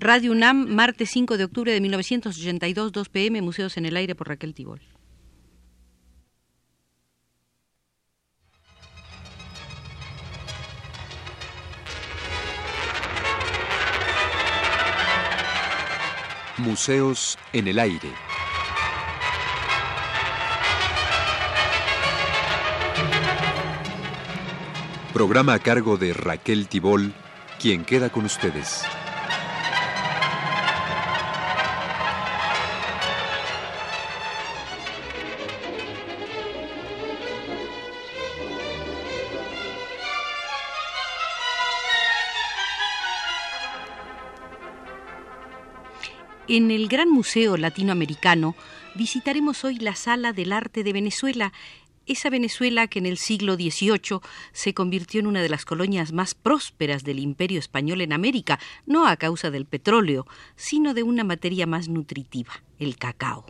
Radio UNAM, martes 5 de octubre de 1982, 2 pm, Museos en el Aire por Raquel Tibol. Museos en el Aire. Programa a cargo de Raquel Tibol, quien queda con ustedes. En el Gran Museo Latinoamericano visitaremos hoy la Sala del Arte de Venezuela, esa Venezuela que en el siglo XVIII se convirtió en una de las colonias más prósperas del imperio español en América, no a causa del petróleo, sino de una materia más nutritiva, el cacao.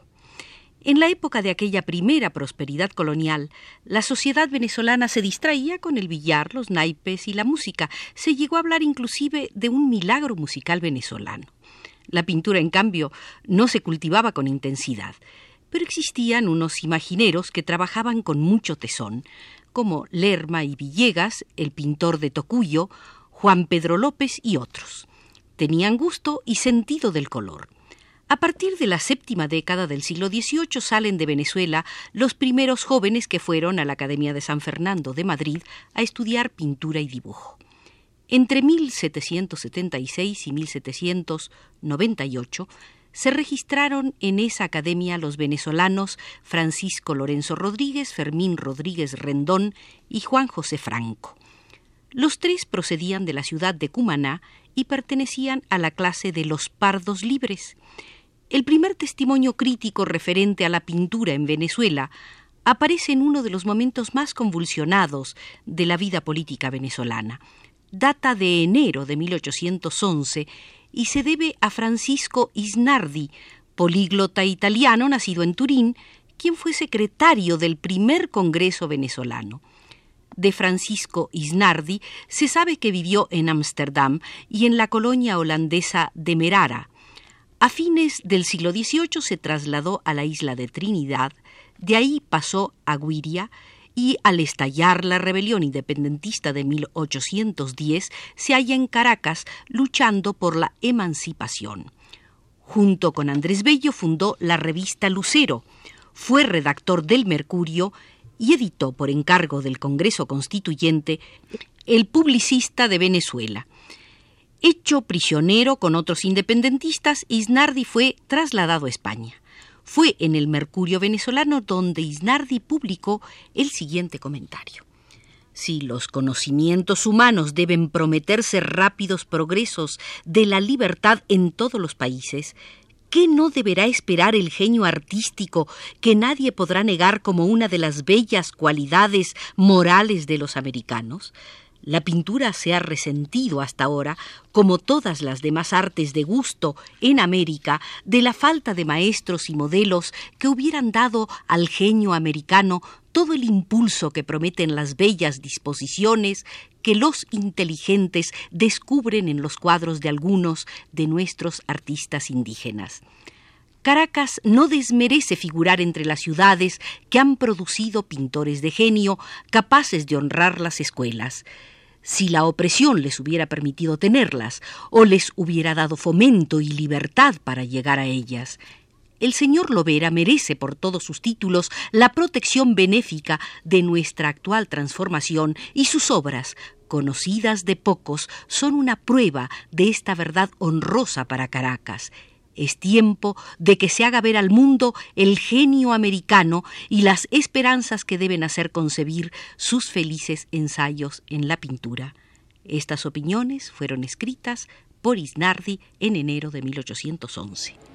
En la época de aquella primera prosperidad colonial, la sociedad venezolana se distraía con el billar, los naipes y la música. Se llegó a hablar inclusive de un milagro musical venezolano. La pintura, en cambio, no se cultivaba con intensidad pero existían unos imagineros que trabajaban con mucho tesón, como Lerma y Villegas, el pintor de Tocuyo, Juan Pedro López y otros. Tenían gusto y sentido del color. A partir de la séptima década del siglo XVIII salen de Venezuela los primeros jóvenes que fueron a la Academia de San Fernando de Madrid a estudiar pintura y dibujo. Entre 1776 y 1798 se registraron en esa academia los venezolanos Francisco Lorenzo Rodríguez, Fermín Rodríguez Rendón y Juan José Franco. Los tres procedían de la ciudad de Cumaná y pertenecían a la clase de los pardos libres. El primer testimonio crítico referente a la pintura en Venezuela aparece en uno de los momentos más convulsionados de la vida política venezolana. Data de enero de 1811 y se debe a Francisco Isnardi, políglota italiano nacido en Turín, quien fue secretario del primer Congreso venezolano. De Francisco Isnardi se sabe que vivió en Ámsterdam y en la colonia holandesa de Merara. A fines del siglo XVIII se trasladó a la isla de Trinidad, de ahí pasó a Guiria y al estallar la rebelión independentista de 1810 se halla en Caracas luchando por la emancipación. Junto con Andrés Bello fundó la revista Lucero, fue redactor del Mercurio y editó por encargo del Congreso Constituyente El Publicista de Venezuela. Hecho prisionero con otros independentistas, Isnardi fue trasladado a España. Fue en el Mercurio venezolano donde Isnardi publicó el siguiente comentario. Si los conocimientos humanos deben prometerse rápidos progresos de la libertad en todos los países, ¿qué no deberá esperar el genio artístico que nadie podrá negar como una de las bellas cualidades morales de los americanos? La pintura se ha resentido hasta ahora, como todas las demás artes de gusto en América, de la falta de maestros y modelos que hubieran dado al genio americano todo el impulso que prometen las bellas disposiciones que los inteligentes descubren en los cuadros de algunos de nuestros artistas indígenas. Caracas no desmerece figurar entre las ciudades que han producido pintores de genio capaces de honrar las escuelas si la opresión les hubiera permitido tenerlas, o les hubiera dado fomento y libertad para llegar a ellas. El señor Lovera merece por todos sus títulos la protección benéfica de nuestra actual transformación y sus obras, conocidas de pocos, son una prueba de esta verdad honrosa para Caracas. Es tiempo de que se haga ver al mundo el genio americano y las esperanzas que deben hacer concebir sus felices ensayos en la pintura. Estas opiniones fueron escritas por Isnardi en enero de 1811.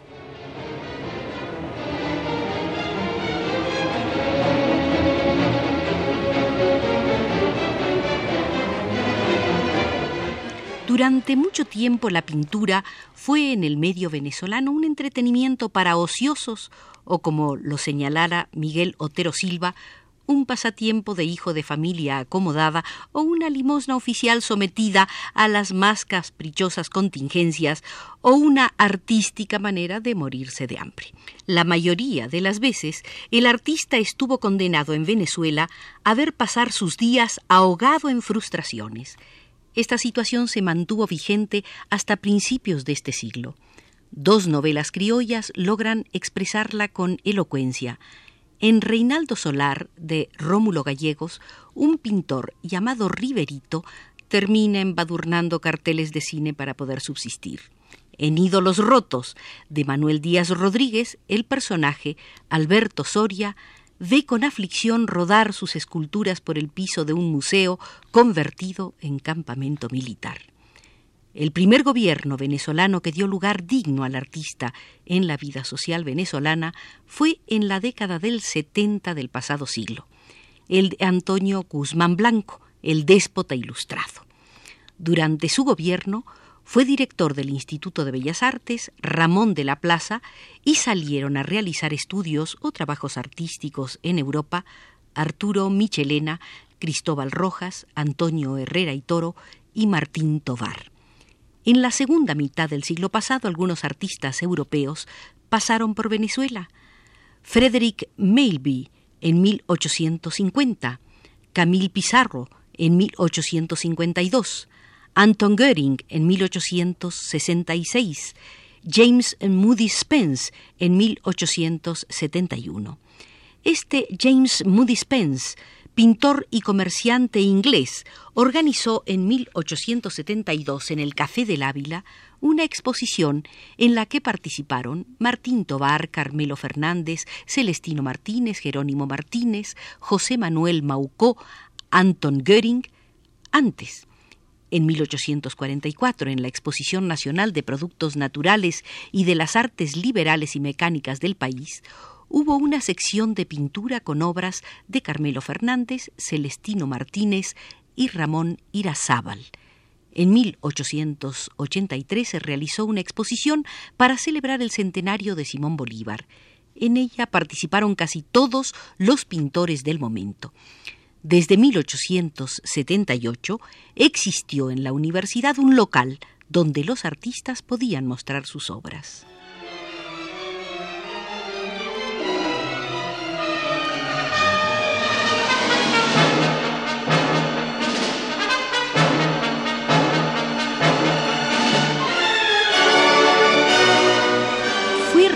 Durante mucho tiempo la pintura fue en el medio venezolano un entretenimiento para ociosos o como lo señalara Miguel Otero Silva, un pasatiempo de hijo de familia acomodada o una limosna oficial sometida a las más caprichosas contingencias o una artística manera de morirse de hambre. La mayoría de las veces el artista estuvo condenado en Venezuela a ver pasar sus días ahogado en frustraciones. Esta situación se mantuvo vigente hasta principios de este siglo. Dos novelas criollas logran expresarla con elocuencia. En Reinaldo Solar, de Rómulo Gallegos, un pintor llamado Riverito termina embadurnando carteles de cine para poder subsistir. En Ídolos Rotos, de Manuel Díaz Rodríguez, el personaje, Alberto Soria, ve con aflicción rodar sus esculturas por el piso de un museo convertido en campamento militar. El primer gobierno venezolano que dio lugar digno al artista en la vida social venezolana fue en la década del 70 del pasado siglo, el de Antonio Guzmán Blanco, el déspota ilustrado. Durante su gobierno fue director del Instituto de Bellas Artes Ramón de la Plaza y salieron a realizar estudios o trabajos artísticos en Europa Arturo Michelena, Cristóbal Rojas, Antonio Herrera y Toro y Martín Tovar. En la segunda mitad del siglo pasado, algunos artistas europeos pasaron por Venezuela. Frederick Mailby en 1850, Camille Pizarro en 1852, Anton Goering en 1866, James Moody Spence en 1871. Este James Moody Spence pintor y comerciante inglés, organizó en 1872 en el Café del Ávila una exposición en la que participaron Martín Tobar, Carmelo Fernández, Celestino Martínez, Jerónimo Martínez, José Manuel Maucó, Anton Göring. Antes, en 1844, en la Exposición Nacional de Productos Naturales y de las Artes Liberales y Mecánicas del país, hubo una sección de pintura con obras de Carmelo Fernández, Celestino Martínez y Ramón Irazábal. En 1883 se realizó una exposición para celebrar el centenario de Simón Bolívar. En ella participaron casi todos los pintores del momento. Desde 1878 existió en la universidad un local donde los artistas podían mostrar sus obras.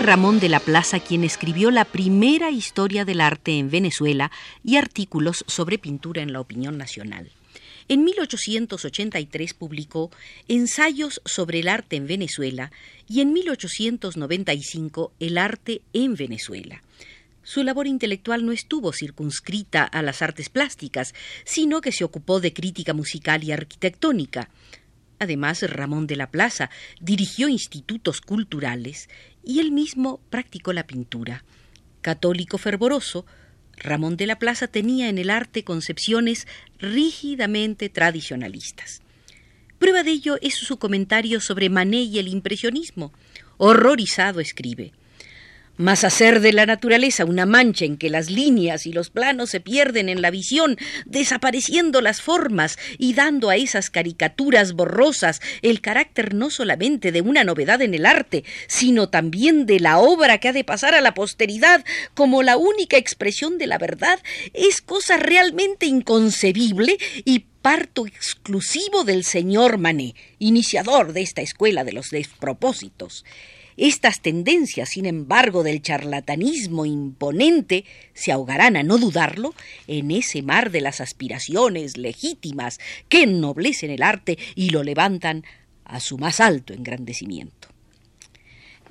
Ramón de la Plaza quien escribió la primera historia del arte en Venezuela y artículos sobre pintura en la opinión nacional. En 1883 publicó Ensayos sobre el arte en Venezuela y en 1895 El arte en Venezuela. Su labor intelectual no estuvo circunscrita a las artes plásticas, sino que se ocupó de crítica musical y arquitectónica. Además, Ramón de la Plaza dirigió institutos culturales y él mismo practicó la pintura. Católico fervoroso, Ramón de la Plaza tenía en el arte concepciones rígidamente tradicionalistas. Prueba de ello es su comentario sobre Manet y el impresionismo. Horrorizado escribe mas hacer de la naturaleza una mancha en que las líneas y los planos se pierden en la visión, desapareciendo las formas y dando a esas caricaturas borrosas el carácter no solamente de una novedad en el arte, sino también de la obra que ha de pasar a la posteridad como la única expresión de la verdad, es cosa realmente inconcebible y parto exclusivo del señor Manet, iniciador de esta escuela de los despropósitos. Estas tendencias, sin embargo, del charlatanismo imponente, se ahogarán, a no dudarlo, en ese mar de las aspiraciones legítimas que ennoblecen el arte y lo levantan a su más alto engrandecimiento.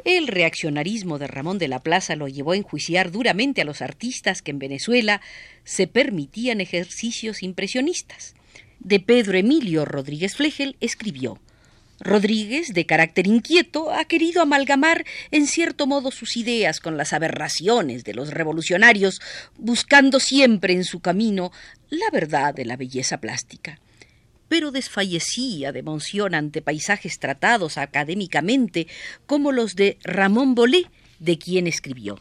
El reaccionarismo de Ramón de la Plaza lo llevó a enjuiciar duramente a los artistas que en Venezuela se permitían ejercicios impresionistas. De Pedro Emilio Rodríguez Flegel escribió Rodríguez, de carácter inquieto, ha querido amalgamar en cierto modo sus ideas con las aberraciones de los revolucionarios, buscando siempre en su camino la verdad de la belleza plástica. Pero desfallecía de emoción ante paisajes tratados académicamente como los de Ramón Bolé, de quien escribió.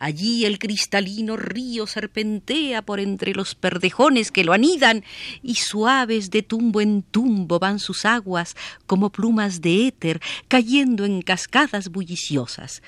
Allí el cristalino río serpentea por entre los perdejones que lo anidan, y suaves de tumbo en tumbo van sus aguas como plumas de éter cayendo en cascadas bulliciosas.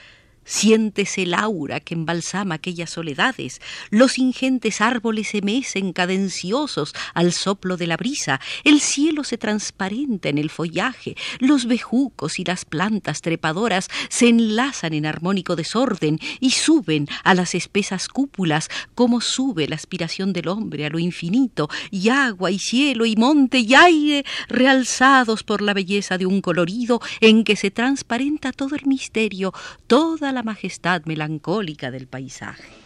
Siéntese el aura que embalsama aquellas soledades, los ingentes árboles se mecen cadenciosos al soplo de la brisa, el cielo se transparenta en el follaje, los bejucos y las plantas trepadoras se enlazan en armónico desorden y suben a las espesas cúpulas como sube la aspiración del hombre a lo infinito, y agua y cielo y monte y aire realzados por la belleza de un colorido en que se transparenta todo el misterio, toda la majestad melancólica del paisaje.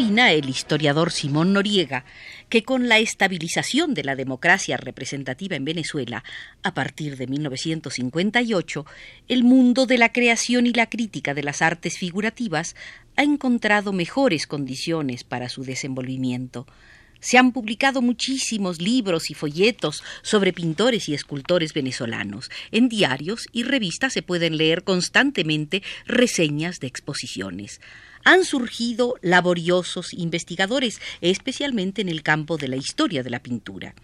Opina el historiador Simón Noriega que con la estabilización de la democracia representativa en Venezuela, a partir de 1958, el mundo de la creación y la crítica de las artes figurativas ha encontrado mejores condiciones para su desenvolvimiento. Se han publicado muchísimos libros y folletos sobre pintores y escultores venezolanos. En diarios y revistas se pueden leer constantemente reseñas de exposiciones han surgido laboriosos investigadores, especialmente en el campo de la historia de la pintura.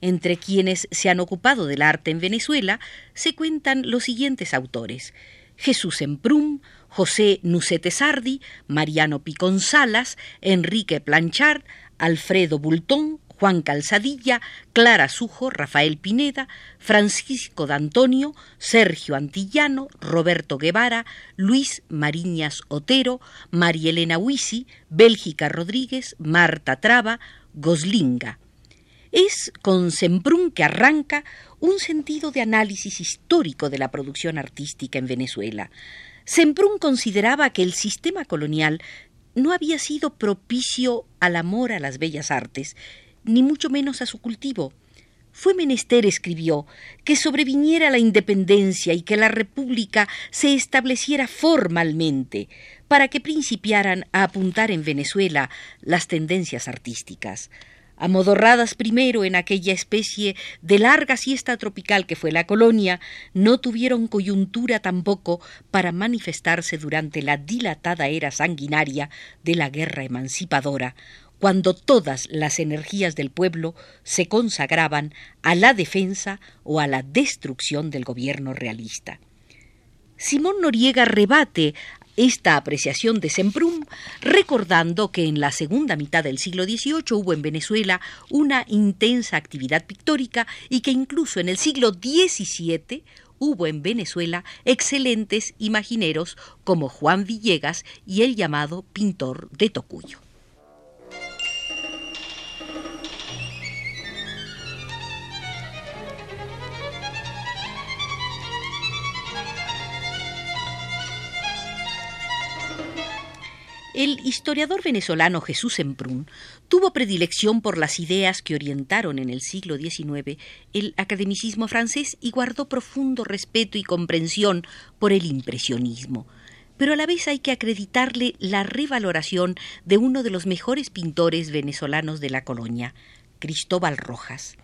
Entre quienes se han ocupado del arte en Venezuela se cuentan los siguientes autores: Jesús Emprum, José Nucete Sardi, Mariano Picón Salas, Enrique Planchard, Alfredo Bultón, Juan Calzadilla, Clara Sujo, Rafael Pineda, Francisco D'Antonio, Sergio Antillano, Roberto Guevara, Luis Mariñas Otero, María Elena Huisi, Bélgica Rodríguez, Marta Traba, Goslinga. Es con Semprún que arranca un sentido de análisis histórico de la producción artística en Venezuela. Semprún consideraba que el sistema colonial no había sido propicio al amor a las bellas artes ni mucho menos a su cultivo. Fue menester, escribió, que sobreviniera la independencia y que la República se estableciera formalmente, para que principiaran a apuntar en Venezuela las tendencias artísticas. Amodorradas primero en aquella especie de larga siesta tropical que fue la colonia, no tuvieron coyuntura tampoco para manifestarse durante la dilatada era sanguinaria de la guerra emancipadora, cuando todas las energías del pueblo se consagraban a la defensa o a la destrucción del gobierno realista. Simón Noriega rebate esta apreciación de Semprún, recordando que en la segunda mitad del siglo XVIII hubo en Venezuela una intensa actividad pictórica y que incluso en el siglo XVII hubo en Venezuela excelentes imagineros como Juan Villegas y el llamado pintor de Tocuyo. El historiador venezolano Jesús Emprún tuvo predilección por las ideas que orientaron en el siglo XIX el academicismo francés y guardó profundo respeto y comprensión por el impresionismo. Pero a la vez hay que acreditarle la revaloración de uno de los mejores pintores venezolanos de la colonia, Cristóbal Rojas.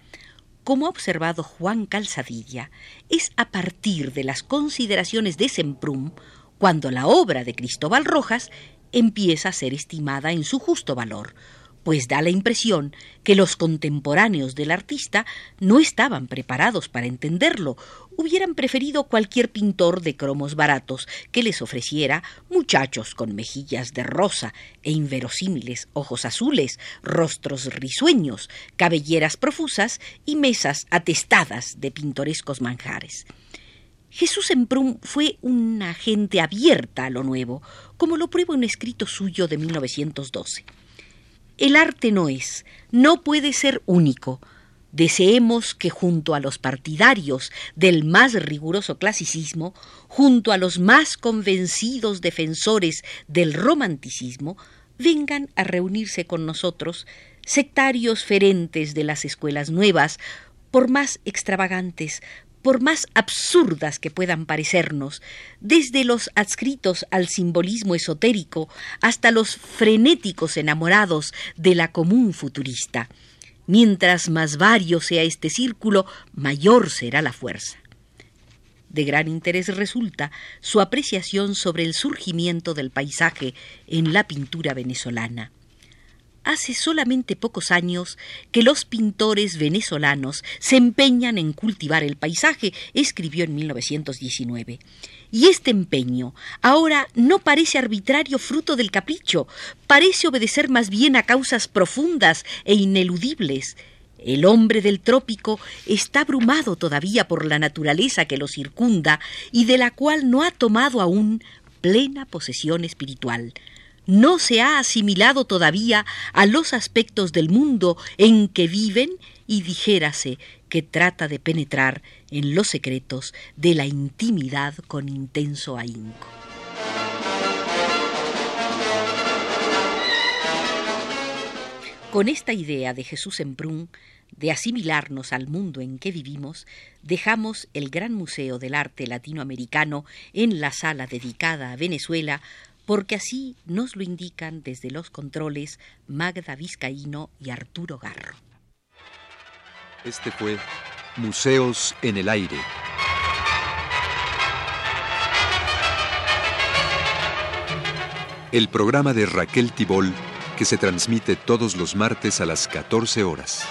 Como ha observado Juan Calzadilla, es a partir de las consideraciones de Semprún cuando la obra de Cristóbal Rojas empieza a ser estimada en su justo valor, pues da la impresión que los contemporáneos del artista no estaban preparados para entenderlo, hubieran preferido cualquier pintor de cromos baratos que les ofreciera muchachos con mejillas de rosa e inverosímiles ojos azules, rostros risueños, cabelleras profusas y mesas atestadas de pintorescos manjares. Jesús Emprún fue una gente abierta a lo nuevo, como lo prueba un escrito suyo de 1912. El arte no es, no puede ser único. Deseemos que junto a los partidarios del más riguroso clasicismo, junto a los más convencidos defensores del romanticismo, vengan a reunirse con nosotros sectarios ferentes de las escuelas nuevas, por más extravagantes, por más absurdas que puedan parecernos, desde los adscritos al simbolismo esotérico hasta los frenéticos enamorados de la común futurista. Mientras más vario sea este círculo, mayor será la fuerza. De gran interés resulta su apreciación sobre el surgimiento del paisaje en la pintura venezolana. Hace solamente pocos años que los pintores venezolanos se empeñan en cultivar el paisaje, escribió en 1919. Y este empeño ahora no parece arbitrario fruto del capricho, parece obedecer más bien a causas profundas e ineludibles. El hombre del trópico está abrumado todavía por la naturaleza que lo circunda y de la cual no ha tomado aún plena posesión espiritual no se ha asimilado todavía a los aspectos del mundo en que viven y dijérase que trata de penetrar en los secretos de la intimidad con intenso ahínco. Con esta idea de Jesús Embrun de asimilarnos al mundo en que vivimos, dejamos el Gran Museo del Arte Latinoamericano en la sala dedicada a Venezuela porque así nos lo indican desde los controles Magda Vizcaíno y Arturo Garro. Este fue Museos en el Aire. El programa de Raquel Tibol que se transmite todos los martes a las 14 horas.